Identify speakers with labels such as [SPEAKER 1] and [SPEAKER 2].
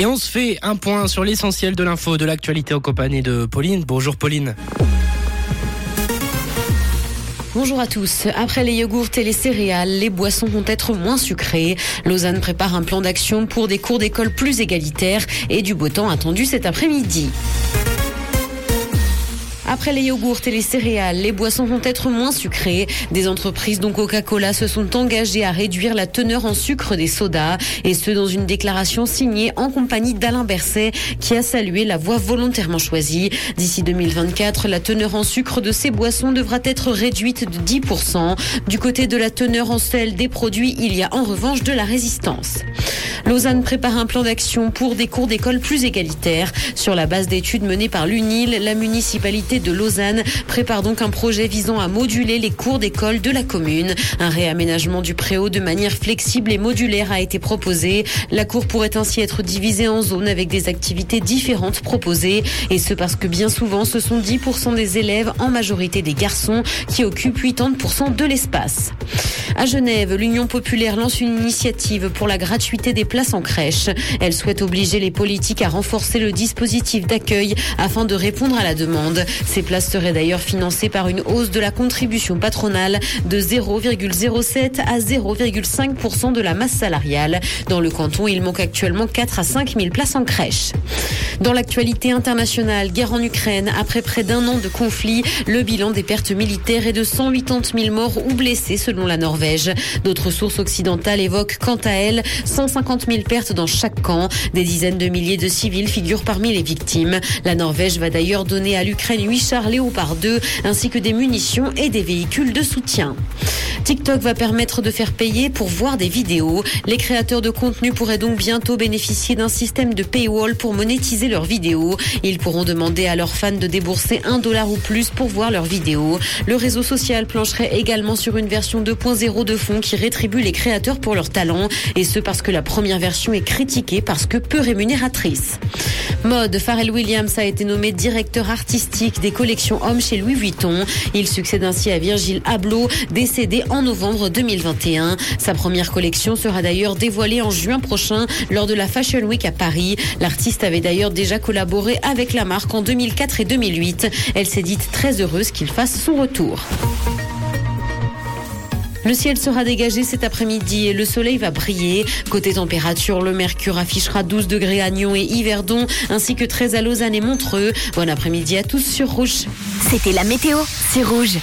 [SPEAKER 1] Et on se fait un point sur l'essentiel de l'info, de l'actualité en compagnie de Pauline. Bonjour Pauline.
[SPEAKER 2] Bonjour à tous. Après les yogourts et les céréales, les boissons vont être moins sucrées. Lausanne prépare un plan d'action pour des cours d'école plus égalitaires et du beau temps attendu cet après-midi. Après les yogourts et les céréales, les boissons vont être moins sucrées. Des entreprises dont Coca-Cola se sont engagées à réduire la teneur en sucre des sodas et ce dans une déclaration signée en compagnie d'Alain Berset qui a salué la voie volontairement choisie. D'ici 2024, la teneur en sucre de ces boissons devra être réduite de 10%. Du côté de la teneur en sel des produits, il y a en revanche de la résistance. Lausanne prépare un plan d'action pour des cours d'école plus égalitaires. Sur la base d'études menées par l'UNIL, la municipalité de Lausanne prépare donc un projet visant à moduler les cours d'école de la commune. Un réaménagement du préau de manière flexible et modulaire a été proposé. La cour pourrait ainsi être divisée en zones avec des activités différentes proposées. Et ce parce que bien souvent, ce sont 10% des élèves, en majorité des garçons, qui occupent 80% de l'espace. À Genève, l'Union populaire lance une initiative pour la gratuité des places en crèche. Elle souhaite obliger les politiques à renforcer le dispositif d'accueil afin de répondre à la demande. Ces places seraient d'ailleurs financées par une hausse de la contribution patronale de 0,07 à 0,5% de la masse salariale. Dans le canton, il manque actuellement 4 à 5 000 places en crèche. Dans l'actualité internationale, guerre en Ukraine, après près d'un an de conflit, le bilan des pertes militaires est de 180 000 morts ou blessés selon la Norvège. D'autres sources occidentales évoquent quant à elles 150 000 pertes dans chaque camp. Des dizaines de milliers de civils figurent parmi les victimes. La Norvège va d'ailleurs donner à l'Ukraine 8 chars Léopard 2 ainsi que des munitions et des véhicules de soutien. TikTok va permettre de faire payer pour voir des vidéos. Les créateurs de contenu pourraient donc bientôt bénéficier d'un système de paywall pour monétiser leurs vidéos. Ils pourront demander à leurs fans de débourser un dollar ou plus pour voir leurs vidéos. Le réseau social plancherait également sur une version 2.0 de fond qui rétribue les créateurs pour leur talent. Et ce parce que la première version est critiquée parce que peu rémunératrice. Mode, Pharrell Williams a été nommé directeur artistique des collections hommes chez Louis Vuitton. Il succède ainsi à Virgil Abloh, décédé en novembre 2021. Sa première collection sera d'ailleurs dévoilée en juin prochain lors de la Fashion Week à Paris. L'artiste avait d'ailleurs déjà collaboré avec la marque en 2004 et 2008. Elle s'est dite très heureuse qu'il fasse son retour. Le ciel sera dégagé cet après-midi et le soleil va briller. Côté température, le mercure affichera 12 degrés à Nyon et Yverdon, ainsi que 13 à Lausanne et Montreux. Bon après-midi à tous sur Rouge.
[SPEAKER 3] C'était la météo, c'est Rouge.